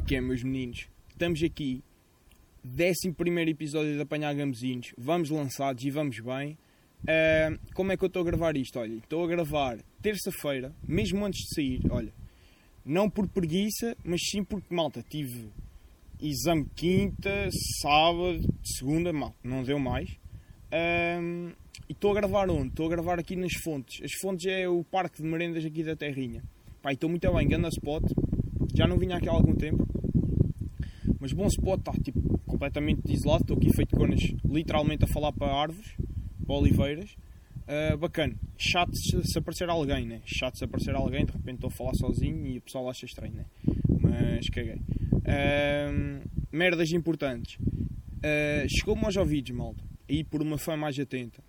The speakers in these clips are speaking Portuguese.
é que é, meus meninos? Estamos aqui, 11 episódio de Apanhar Gamezinhos. Vamos lançados e vamos bem. Uh, como é que eu estou a gravar isto? Olha, estou a gravar terça-feira, mesmo antes de sair. Olha, não por preguiça, mas sim porque, malta, tive exame quinta, sábado, segunda, mal, não deu mais. Uh, e estou a gravar onde? Estou a gravar aqui nas Fontes. As Fontes é o parque de merendas aqui da Terrinha. Pá, estou muito bem, grande spot. Já não vinha aqui há algum tempo. Mas bom spot, está tipo completamente isolado. Estou aqui feito conas, literalmente a falar para árvores, para oliveiras. Uh, bacana. Chato se aparecer alguém, né? Chato se aparecer alguém, de repente estou a falar sozinho e o pessoal acha estranho, né? Mas caguei. Uh, merdas importantes. Uh, Chegou-me aos ouvidos, malta, aí por uma fã mais atenta,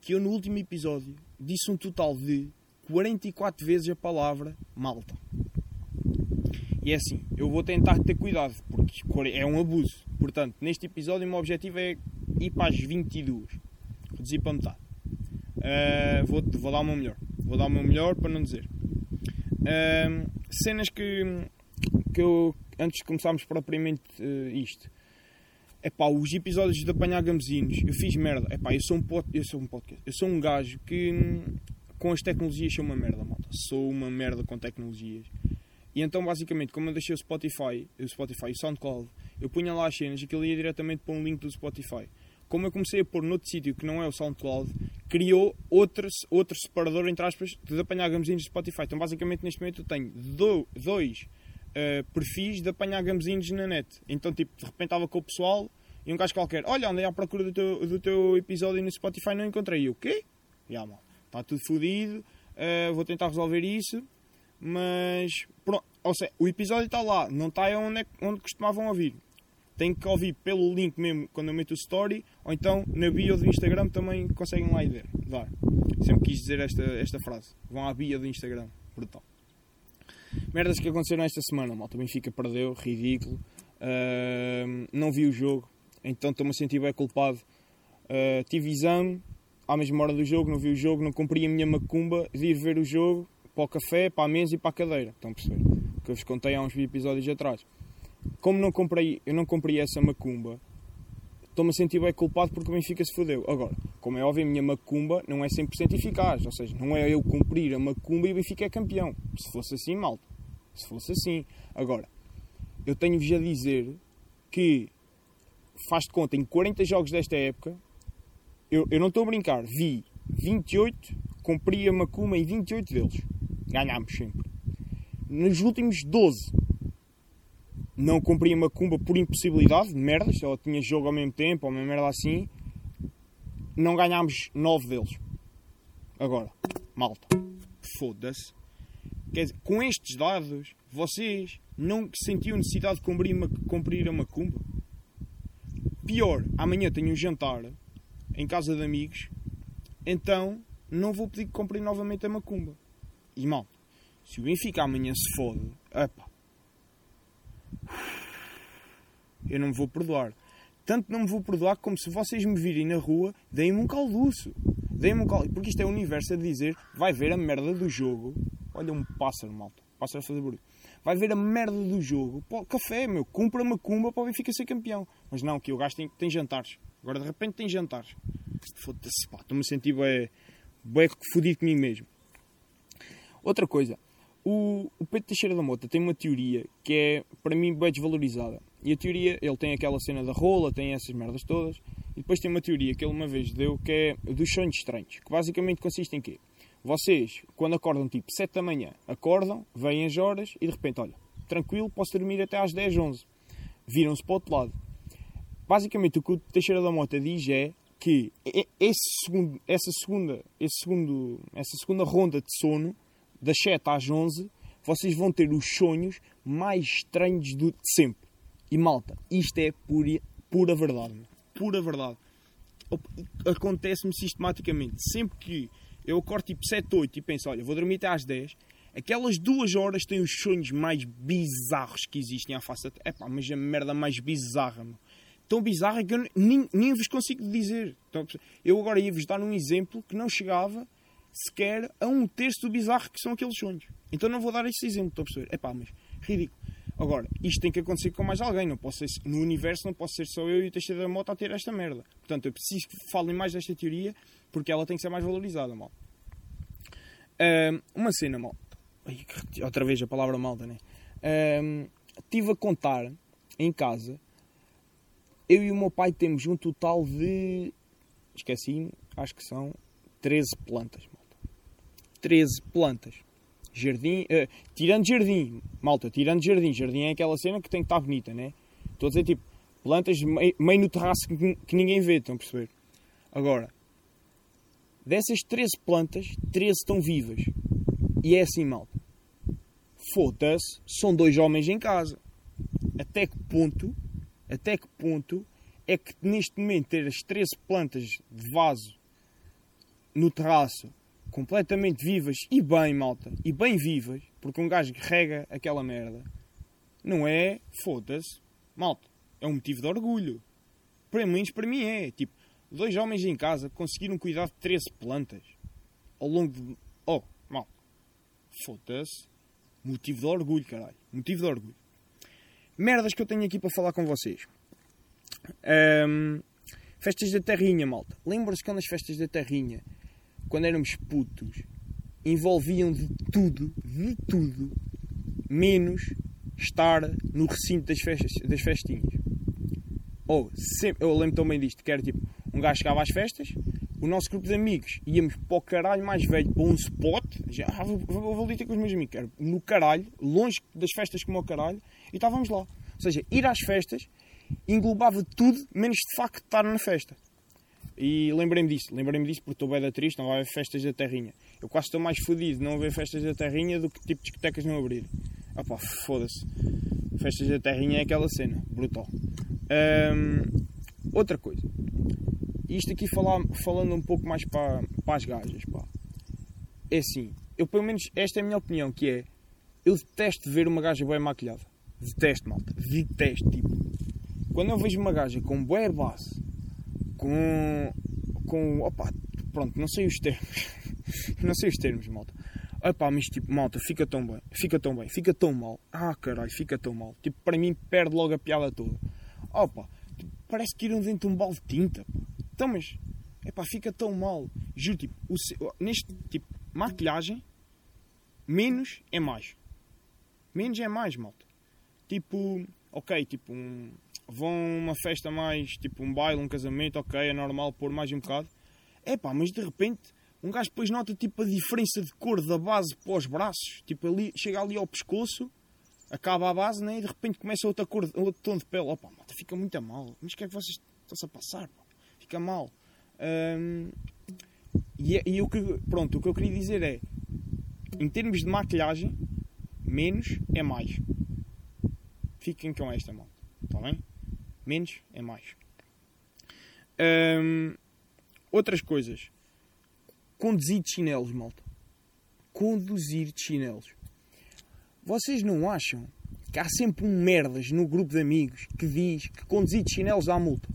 que eu no último episódio disse um total de 44 vezes a palavra malta. E é assim, eu vou tentar ter cuidado, porque é um abuso. Portanto, neste episódio, o meu objetivo é ir para as 22. Reduzir para metade. Uh, vou, vou dar o meu melhor. Vou dar o meu melhor para não dizer. Uh, cenas que, que eu, antes de começarmos propriamente uh, isto. É pá, os episódios de apanhar gamezinhos, eu fiz merda. É pá, eu sou um pod, eu sou um podcast. Eu sou um gajo que com as tecnologias sou uma merda, malta. Sou uma merda com tecnologias. E então, basicamente, como eu deixei o Spotify, o Spotify o SoundCloud, eu punha lá as cenas e aquilo ia diretamente para um link do Spotify. Como eu comecei a pôr noutro sítio que não é o SoundCloud, criou outro, outro separador, entre aspas, de apanhar gamezinhos do Spotify. Então, basicamente, neste momento eu tenho do, dois uh, perfis de apanhar gamezinhos na net. Então, tipo, de repente estava com o pessoal e um gajo qualquer, olha, andei à procura do teu, do teu episódio no Spotify não encontrei. E o quê? Já, mal está tudo fodido, uh, vou tentar resolver isso, mas pronto, ou seja, o episódio está lá, não está onde, é, onde costumavam ouvir. Tem que ouvir pelo link mesmo quando eu meto o story, ou então na bio do Instagram também conseguem lá ir ver. Dar. Sempre quis dizer esta, esta frase. Vão à bio do Instagram. Brutal. Merdas que aconteceram esta semana, malta. Benfica perdeu, ridículo. Uh, não vi o jogo, então estou-me a sentir bem culpado. Uh, tive exame, à mesma hora do jogo, não vi o jogo, não cumpri a minha macumba de ir ver o jogo para o café, para a mesa e para a cadeira. Estão a perceber? Que eu vos contei há uns episódios atrás. Como não comprei, eu não comprei essa macumba, estou-me a sentir bem culpado porque o Benfica se fodeu. Agora, como é óbvio, a minha macumba não é 100% eficaz. Ou seja, não é eu cumprir a macumba e o Benfica é campeão. Se fosse assim, malta. Se fosse assim. Agora, eu tenho-vos a dizer que faz de conta, em 40 jogos desta época, eu, eu não estou a brincar, vi 28, cumpri a Macuma em 28 deles. Ganhámos sempre. Nos últimos 12, não cumpri a Macumba por impossibilidade, merdas, ela tinha jogo ao mesmo tempo, ou uma merda assim. Não ganhámos 9 deles. Agora, malta, foda-se. Quer dizer, com estes dados, vocês não sentiam necessidade de cumprir, uma, cumprir a Macumba? Pior, amanhã tenho um jantar em casa de amigos, então não vou pedir que comprem novamente a macumba. E mal, se o Benfica amanhã se fode, epa, eu não me vou perdoar. Tanto não me vou perdoar como se vocês me virem na rua, deem-me um calduço. Deem-me um calduço. Porque isto é o universo a dizer, vai ver a merda do jogo. Olha um pássaro, malta. Pássaro a fazer barulho. Vai ver a merda do jogo. Pô, café, meu. Compra uma cumba para o Benfica ser campeão. Mas não, que o gajo tem, tem jantares. Agora de repente tem jantares. Foda-se, pá, estou-me a sentir bem, bem fodido comigo mesmo. Outra coisa, o, o Pedro Teixeira da Mota tem uma teoria que é, para mim, bem desvalorizada. E a teoria, ele tem aquela cena da rola, tem essas merdas todas. E depois tem uma teoria que ele uma vez deu que é dos sonhos estranhos. Que basicamente consiste em quê? Vocês, quando acordam tipo 7 da manhã, acordam, vêm as horas e de repente, olha, tranquilo, posso dormir até às 10, 11. Viram-se para o outro lado basicamente o que o Teixeira da Mota diz é que esse segundo, essa, segunda, esse segundo, essa segunda ronda de sono, das 7 às 11, vocês vão ter os sonhos mais estranhos de sempre. E malta, isto é pura, pura verdade. Pura verdade. Acontece-me sistematicamente. Sempre que eu acordo tipo 7, 8 e penso, olha, vou dormir até às 10, aquelas duas horas têm os sonhos mais bizarros que existem à face da É pá, mas a merda mais bizarra, meu tão bizarra que eu nem, nem vos consigo dizer. Então, eu agora ia-vos dar um exemplo que não chegava sequer a um terço do bizarro que são aqueles sonhos. Então não vou dar esse exemplo, estou a perceber? É pá, mas ridículo. Agora, isto tem que acontecer com mais alguém. Não posso ser, no universo não posso ser só eu e o Teixeira da Mota a ter esta merda. Portanto, eu preciso que falem mais desta teoria porque ela tem que ser mais valorizada, mal. Um, uma cena, mal. Outra vez a palavra malta, né? Um, estive a contar em casa. Eu e o meu pai temos um total de. Esqueci, acho que são 13 plantas. 13 plantas. Jardim, uh, tirando jardim, malta, tirando jardim. Jardim é aquela cena que tem que estar bonita, né? Estou a dizer tipo, plantas meio, meio no terraço que, que ninguém vê, estão a perceber? Agora, dessas 13 plantas, 13 estão vivas. E é assim, malta. Foda-se, são dois homens em casa. Até que ponto, até que ponto é que neste momento ter as 13 plantas de vaso no terraço completamente vivas e bem, malta, e bem vivas, porque um gajo rega aquela merda, não é, foda-se, malta, é um motivo de orgulho. Para mim, para mim é, tipo, dois homens em casa conseguiram cuidar de 13 plantas ao longo de... Oh, malta, foda-se, motivo de orgulho, caralho, motivo de orgulho. Merdas que eu tenho aqui para falar com vocês. Um, festas da terrinha, malta. Lembra-se quando as festas da terrinha quando éramos putos, envolviam de tudo, de tudo, menos estar no recinto das, festas, das festinhas. Ou, sempre, eu lembro também disto, que era tipo, um gajo chegava às festas, o nosso grupo de amigos íamos para o caralho mais velho, para um spot, já ah, vou, vou, vou ali ter com os meus amigos, era no caralho, longe das festas como o caralho, e estávamos lá. Ou seja, ir às festas englobava tudo, menos de facto estar na festa. E lembrei-me disso, lembrei-me disso porque estou bem da triste, não vai haver festas da terrinha. Eu quase estou mais fodido de não haver festas da terrinha do que tipo discotecas não abrir. Ah pá, foda-se. Festas da terrinha é aquela cena, brutal. Um, outra coisa. Isto aqui falar, falando um pouco mais para, para as gajas, pá. É assim, eu pelo menos, esta é a minha opinião, que é, eu detesto ver uma gaja bem maquilhada. Detesto, malta. Detesto, tipo. Quando eu vejo uma gaja com bué base com. com. opa, pronto, não sei os termos. não sei os termos, malta. Opa, mas tipo, malta, fica tão bem, fica tão bem, fica tão mal. Ah, caralho, fica tão mal. Tipo, para mim perde logo a piada toda. Opa, tipo, parece que iram dentro de um balde de tinta. Então, mas, epá, fica tão mal. Juro, tipo, o, neste tipo, maquilhagem, menos é mais. Menos é mais, malta. Tipo, ok, tipo, um, vão a uma festa mais, tipo um baile, um casamento, ok, é normal pôr mais um bocado. É pá, mas de repente um gajo depois nota tipo a diferença de cor da base para os braços, tipo ali, chega ali ao pescoço, acaba a base, né? E de repente começa outra cor, outro tom de pele. Opa, malta, fica muito a mal. Mas o que é que vocês estão-se a passar? Pá? Fica mal. Hum, e, é, e o que, pronto, o que eu queria dizer é, em termos de maquilhagem, menos é mais. Fiquem com esta, mal. Está bem? Menos é mais. Hum, outras coisas. Conduzir de chinelos, malta. Conduzir de chinelos. Vocês não acham que há sempre um merdas no grupo de amigos que diz que conduzir de chinelos dá multa?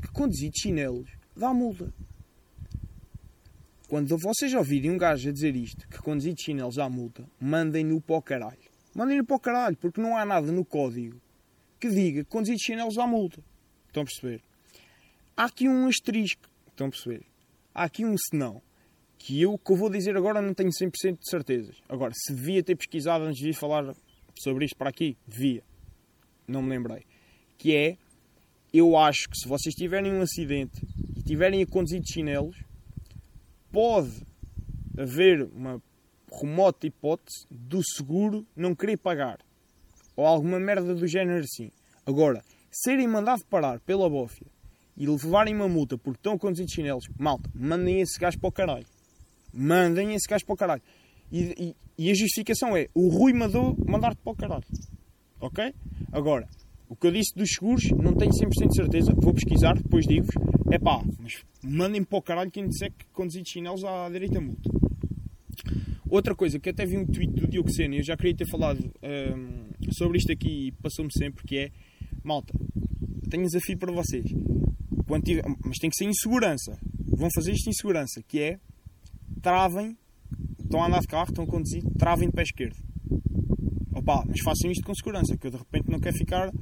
Que conduzir de chinelos dá multa. Quando vocês ouvirem um gajo a dizer isto, que conduzir de chinelos dá multa, mandem-no para o caralho. Mandem-no para o caralho, porque não há nada no código que diga conduzir de chinelos à multa. Estão a perceber? Há aqui um asterisco. Estão a perceber? Há aqui um senão. Que eu que eu vou dizer agora não tenho 100% de certezas. Agora, se devia ter pesquisado antes de falar sobre isto para aqui, devia. Não me lembrei. Que é, eu acho que se vocês tiverem um acidente e tiverem a conduzir de chinelos, pode haver uma remota hipótese do seguro não querer pagar ou alguma merda do género assim. Agora, serem mandados parar pela bófia e levarem uma multa porque estão a conduzir chinelos, malta, mandem esse gajo para o caralho. Mandem esse gajo para o caralho. E, e, e a justificação é: o Rui mandou mandar-te para o caralho. Ok? Agora, o que eu disse dos seguros, não tenho 100% de certeza. Vou pesquisar, depois digo-vos. É pá, mas mandem para o caralho quem disser que conduzir chinelos à direita multa. Outra coisa que até vi um tweet do Diogo Sena, eu já queria ter falado um, sobre isto aqui e passou-me sempre, que é malta, tenho um desafio para vocês. Tiver, mas tem que ser em segurança. Vão fazer isto em segurança, que é travem, estão a andar de carro, estão a conduzir, travem de pé esquerdo. Opá, mas façam isto com segurança, que eu de repente não quero ficar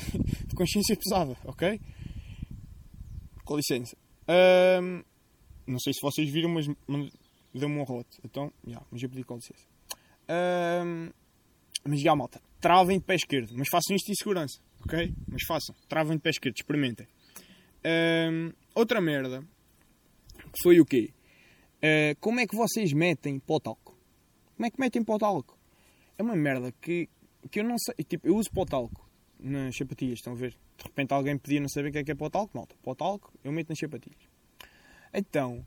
de consciência pesada, ok? Com licença. Ahm, não sei se vocês viram, mas mas deu-me um rolote. Então, já, mas eu pedi com licença. Ahm, mas já, malta, travem de pé esquerdo, mas façam isto em segurança, ok? Mas façam, travem de pé esquerdo, experimentem. Ahm, outra merda, que foi o quê? Ah, como é que vocês metem pó talco? Como é que metem pó talco? É uma merda que, que eu não sei. Tipo, eu uso pó talco nas sapatilhas, estão a ver? De repente alguém podia não saber o que é que é pó talco, malta. Pó eu meto nas sapatilhas. Então,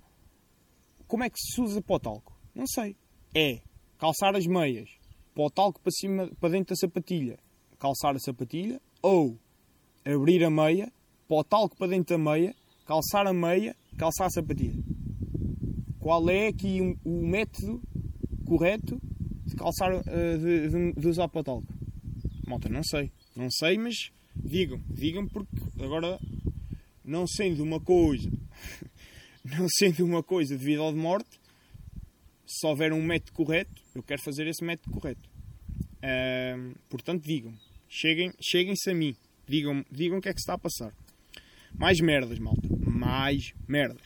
como é que se usa pó talco? Não sei. É calçar as meias, pó talco para, cima, para dentro da sapatilha, calçar a sapatilha, ou abrir a meia, pó talco para dentro da meia, calçar a meia, calçar a sapatilha. Qual é aqui um- o método correto de calçar, eh, de, de- de usar pó talco? Malta, não sei. Não sei, mas digam. Digam porque agora, não sendo uma coisa, não sendo uma coisa de vida ou de morte, se houver um método correto, eu quero fazer esse método correto. Ahm, portanto, digam. Cheguem- Cheguem-se a mim. Digam, digam o que é que se está a passar. Mais merdas, malta. Mais merdas.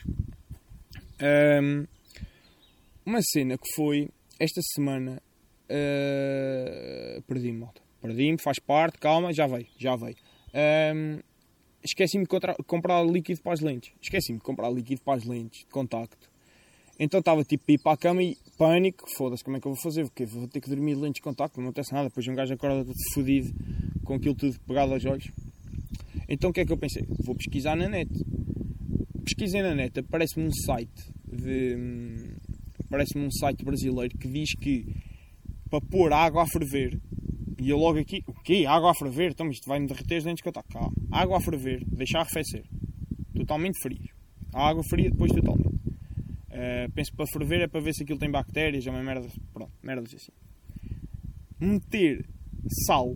Uma cena que foi esta semana. ah, Perdi-me, malta. Perdi-me, faz parte, calma, já veio, já veio. Ahm, Esqueci-me de comprar líquido para as lentes. Esqueci-me de comprar líquido para as lentes de contacto. Então estava tipo a ir para a cama e pânico, foda-se, como é que eu vou fazer? Porque vou ter que dormir de lentes de contacto, não acontece nada. Depois um gajo acorda todo fodido com aquilo tudo pegado aos olhos. Então o que é que eu pensei? Vou pesquisar na net. Pesquisei na net, aparece-me um site de. hum, Aparece-me um site brasileiro que diz que para pôr água a ferver, e eu logo aqui, o quê? Água a ferver? Então isto vai-me derreter as lentes de contacto. Calma. Água a ferver, deixar arrefecer. Totalmente frio. A água fria depois totalmente. Uh, penso que para ferver é para ver se aquilo tem bactérias, é uma merda. Pronto, merdas assim. Meter sal,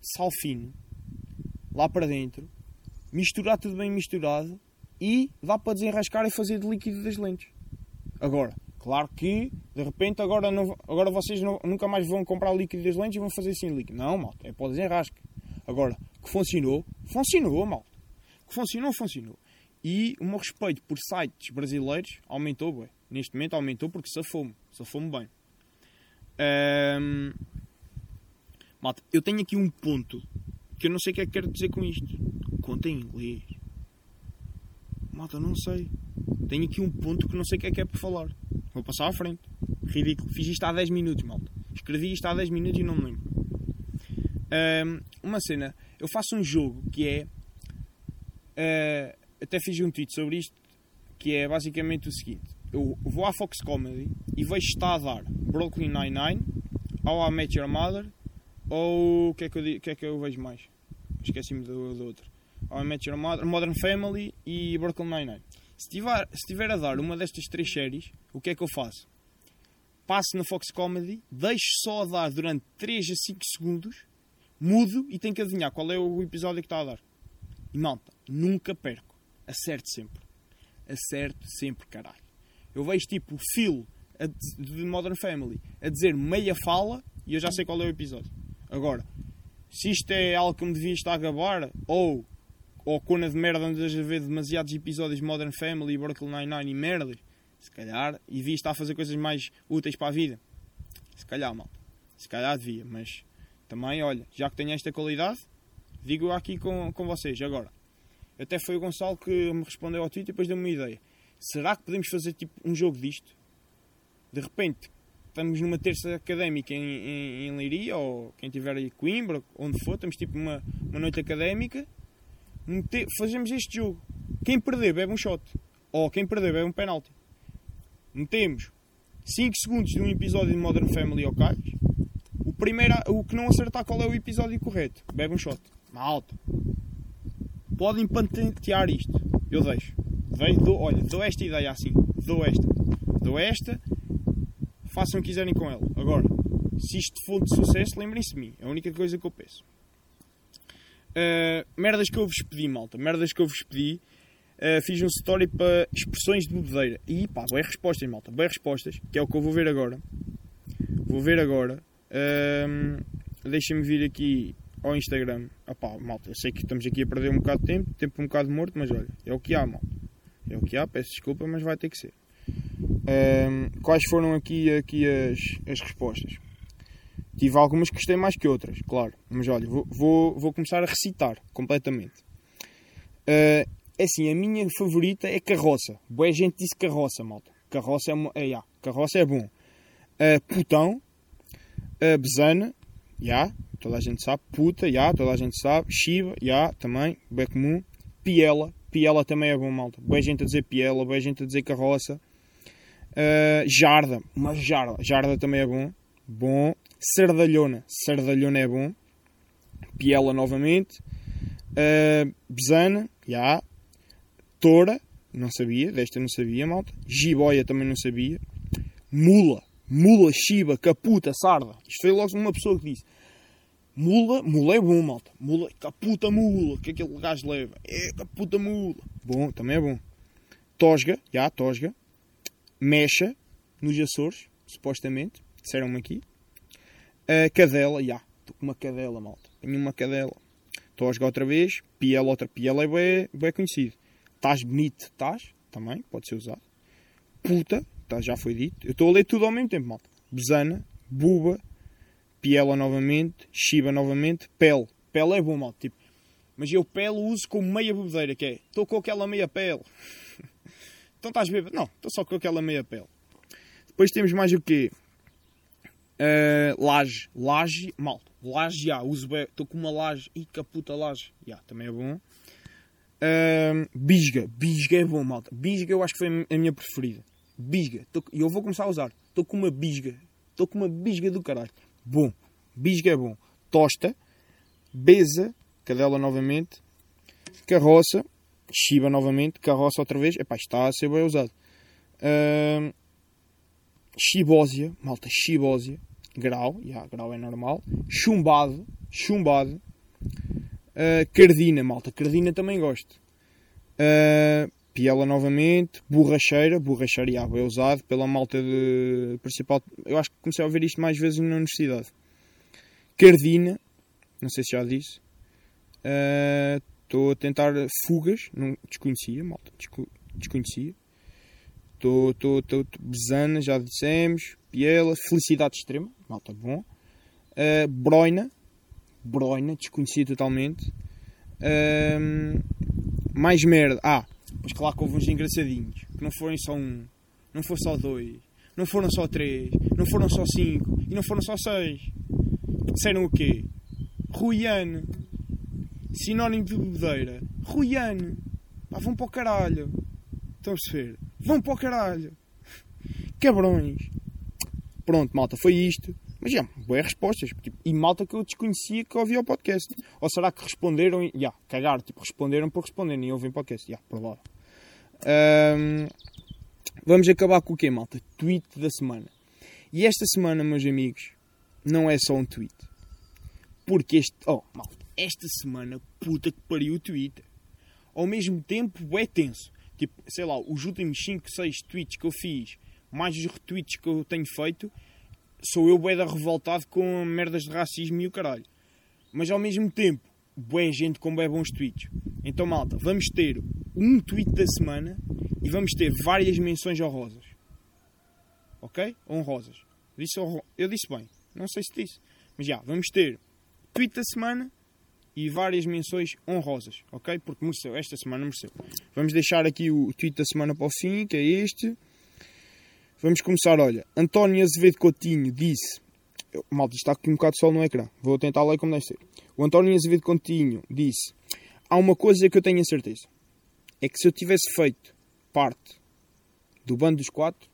sal fino, lá para dentro, misturar tudo bem misturado e dá para desenrascar e fazer de líquido das lentes. Agora, claro que de repente agora, não, agora vocês não- nunca mais vão comprar líquido das lentes e vão fazer assim líquido. Não, malta, é para o desenrasque. Agora, que funcionou, funcionou, malta. Que funcionou, funcionou. E o meu respeito por sites brasileiros aumentou, bué. Neste momento aumentou porque safou-me. Safou-me bem. Ahm, Malta, eu tenho aqui um ponto que eu não sei o que é que quero dizer com isto. Conta em inglês. Malta, não sei. Tenho aqui um ponto que não sei o que é que é para falar. Vou passar à frente. Ridículo. Fiz isto há 10 minutos, malta. Escrevi isto há 10 minutos e não me lembro. Ahm, uma cena. Eu faço um jogo que é. ah, até fiz um tweet sobre isto. Que é basicamente o seguinte: eu vou à Fox Comedy e vejo está a dar Brooklyn Nine-Nine, ou I Met Your Mother, ou o que é que eu, que é que eu vejo mais? Esqueci-me do, do outro. How I Met Your Mother, Modern Family e Brooklyn Nine-Nine. Se tiver, se a dar uma destas três séries, o que é que eu faço? Passo na Fox Comedy, deixo só a dar durante 3 a 5 segundos, mudo e tenho que adivinhar qual é o episódio que está a dar. E malta, nunca perco. Acerte sempre. Acerte sempre, caralho. Eu vejo tipo o Phil de Modern Family a dizer meia fala e eu já sei qual é o episódio. Agora, se isto é algo que me devia estar a gabar, ou, ou cona de merda andas a ver demasiados episódios de Modern Family, Brooklyn Nine-Nine e merdas, se calhar, e devia estar a fazer coisas mais úteis para a vida. Se calhar, malta. Se calhar devia, mas também, olha, já que tenho esta qualidade, digo aqui com, com vocês. Agora, até foi o Gonçalo que me respondeu ao Twitter e depois deu-me uma ideia. Será que podemos fazer tipo um jogo disto? De repente, estamos numa terça académica em, em, em Leiria, ou quem tiver aí Coimbra, onde for, estamos tipo uma, uma noite académica, fazemos este jogo. Quem perder bebe um shot. Ou quem perder bebe um penalti. Metemos 5 segundos de um episódio de Modern Family ao calhos. O, primeiro, o que não acertar qual é o episódio correto, bebe um shot. Malta. Podem patentear isto. Eu deixo. Dei- dou, olha, dou esta ideia assim. Dou esta. Dou esta. Façam o que quiserem com ela. Agora, se isto for de sucesso, lembrem-se de mim. É a única coisa que eu peço. Uh, merdas que eu vos pedi, malta. Merdas que eu vos pedi. Uh, fiz um story para expressões de bebedeira. E pá, bem respostas, malta. Bem respostas. Que é o que eu vou ver agora. Vou ver agora. Um, Deixa-me vir aqui ao Instagram. Opá, malta, eu sei que estamos aqui a perder um bocado de tempo, tempo um bocado morto, mas olha, é o que há, malta. É o que há, peço desculpa, mas vai ter que ser. Um, quais foram aqui, aqui as, as respostas? Tive algumas que gostei mais que outras, claro. Mas olha, vou, vou, vou começar a recitar completamente. Uh, é assim, a minha favorita é carroça. Boa gente disse carroça, malta. Carroça é, é, yeah, carroça é bom. Uh, putão, uh, besana, já, yeah, toda a gente sabe. Puta, já, yeah, toda a gente sabe. Shiva, já, yeah, também, bem comum. Piela, piela também é bom, malta. Boa gente a dizer piela, boa gente a dizer carroça. Uh, jarda, uma jarda, jarda também é bom. Bom. Sardalhona, sardalhona é bom. Piela novamente. Uh, besana, já. Toura, não sabia, desta não sabia, malta. Jiboia também não sabia. Mula, mula, chiba, caputa, sarda. Isto foi logo uma pessoa que disse. Mula, mula é bom, malta. Mula, caputa mula, que aquele gajo leva. É caputa mula. Bom, também é bom. Tosga, já, tosga. Mecha, nos Açores, supostamente. Disseram-me aqui. Uh, cadela, já. Estou com uma cadela, malta. Tenho uma cadela. Tosga outra vez. Piela, outra. Piela é bem, bem conhecido. Estás bonito, estás. Também, pode ser usado. Puta, tá, já foi dito. Eu estou a ler tudo ao mesmo tempo, malta. Besana, buba, piela novamente, chiba novamente, pele. Pele é bom, malta. Tipo, mas eu pele uso como meia bebedeira, que é, estou com aquela meia pele. então estás bêbado? Não, estou só com aquela meia pele. Depois temos mais o quê? Uh, laje. Laje, malta. Laje, já, uso bem. Estou com uma laje. Ih, caputa laje. Já, também é bom. Uh, bisga. Bisga é bom, malta. Bisga eu acho que foi a minha preferida. Bisga. E eu vou começar a usar. Estou com uma bisga. Estou com uma bisga do caralho. Bom. Bisga é bom. Tosta. Beza. Cadela novamente. Carroça. Chiba novamente. Carroça outra vez. Epá, está a ser bem usado. Uh, chibósia. Malta, chibósia. Grau. Yeah, grau é normal. Chumbado. Chumbado. Uh, cardina, malta. Cardina também gosto. Uh, piela novamente. Borracheira. Borracheira, yeah, é usado pela malta de principal. Eu acho que comecei a ouvir isto mais vezes na universidade. Cardina. Não sei se já disse. Estou uh, a tentar fugas. Não desconhecia, malta. Desco desconhecia. Estou, estou. Besana, já dissemos. Piela. Felicidade extrema. Malta, bom. Uh, broina broina, desconhecia totalmente. Um, mais merda. Ah, mas claro que houve uns engraçadinhos. Que não foram só um, não foram só dois, não foram só três, não foram só cinco e não foram só seis. Disseram o quê? Ruiane. Sinónimo de bebedeira. Ruiane. Pá, vão para o caralho. Estão a perceber? Vão para o caralho. Cabrões. Pronto, malta, foi isto. Mas já, boas respostas. Tipo, e malta que eu desconhecia que ouvia o podcast. Ou será que responderam e. Já, cagar, tipo, responderam por responder, nem ouvem podcast. Já, provável. Um, vamos acabar com o quê, malta? Tweet da semana. E esta semana, meus amigos, não é só um tweet. Porque este. Oh, malta, esta semana, puta que pariu o Twitter. Ao mesmo tempo, é tenso. Tipo, sei lá, os últimos 5, 6 tweets que eu fiz, mais os retweets que eu tenho feito, sou eu bué da revoltado com merdas de racismo e o caralho. Mas ao mesmo tempo, bué gente com bué bons tweets. Então, malta, vamos ter um tweet da semana e vamos ter várias menções honrosas. Ok? Honrosas. Disse honro... Eu disse bem. Não sei se disse. Mas já, vamos ter tweet da semana e várias menções honrosas. Ok? Porque mereceu. Esta semana mereceu. Vamos deixar aqui o tweet da semana para o fim, que é este. Vamos começar, olha. António Azevedo Coutinho disse. Malta, está aqui um bocado de sol no ecrã. Vou tentar ler como deve ser. O António Azevedo Coutinho disse: Há uma coisa que eu tenho a certeza. É que se eu tivesse feito parte do bando dos quatro,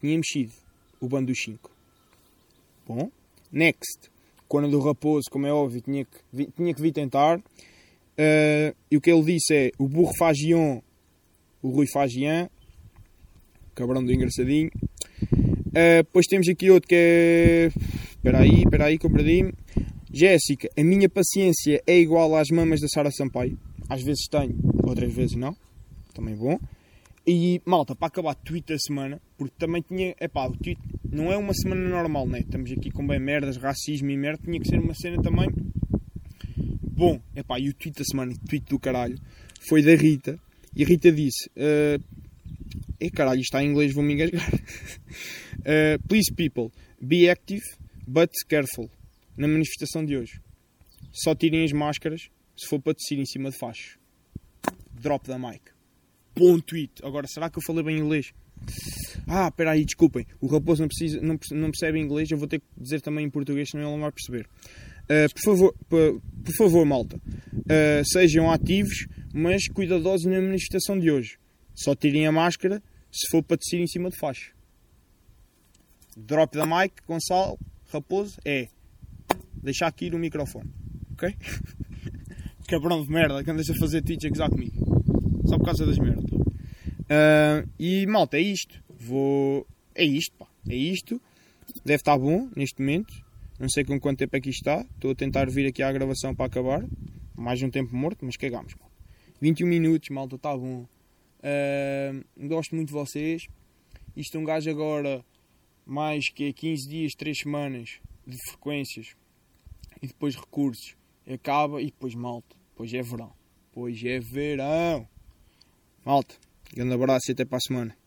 tinha mexido o bando dos cinco. Bom. Next. Quando do Raposo, como é óbvio, tinha que, tinha que vir tentar. Uh, e o que ele disse é: o burro Fagion, o Rui Fagian, cabrão do engraçadinho. Uh, depois temos aqui outro que é. Espera aí, espera aí, comprei Jéssica, a minha paciência é igual às mamas da Sara Sampaio. Às vezes tenho, outras vezes não. Também bom. E malta, para acabar tweet da semana, porque também tinha. É pá, o tweet não é uma semana normal, né? Estamos aqui com bem merdas, racismo e merda. Tinha que ser uma cena também. Bom, é pá, e o tweet da semana, o tweet do caralho, foi da Rita. E a Rita disse: uh, E caralho, está em inglês, vou-me engasgar. uh, Please, people, be active, but careful. Na manifestação de hoje. Só tirem as máscaras se for para descer em cima de fachos. Drop da mic bom tweet. Agora, será que eu falei bem inglês? Ah, espera aí, desculpem. O raposo não, precisa, não, não percebe inglês, eu vou ter que dizer também em português, senão ele não vai perceber. Uh, por, favor, por, favor, malta, uh, sejam ativos, mas cuidadosos na manifestação de hoje. Só tirem a máscara se for para descer em cima de faixa. Drop da mic, Gonçalo, Raposo, é deixar aqui o microfone. Ok? Cabrão de merda que andas a fazer teach exato comigo só por causa das merdas. Uh, e malta, é isto. Vou. É isto, pá. É isto. Deve estar bom neste momento. Não sei com quanto tempo é que isto está. Estou a tentar vir aqui à gravação para acabar. Mais um tempo morto, mas cagamos, pá. 21 minutos, malta, está bom. Uh, gosto muito de vocês. Isto é um gajo agora, mais que 15 dias, 3 semanas de frequências e depois recursos. Acaba e depois malta. Depois é verão. Pois é verão. Malta, grande abraço e até para a semana.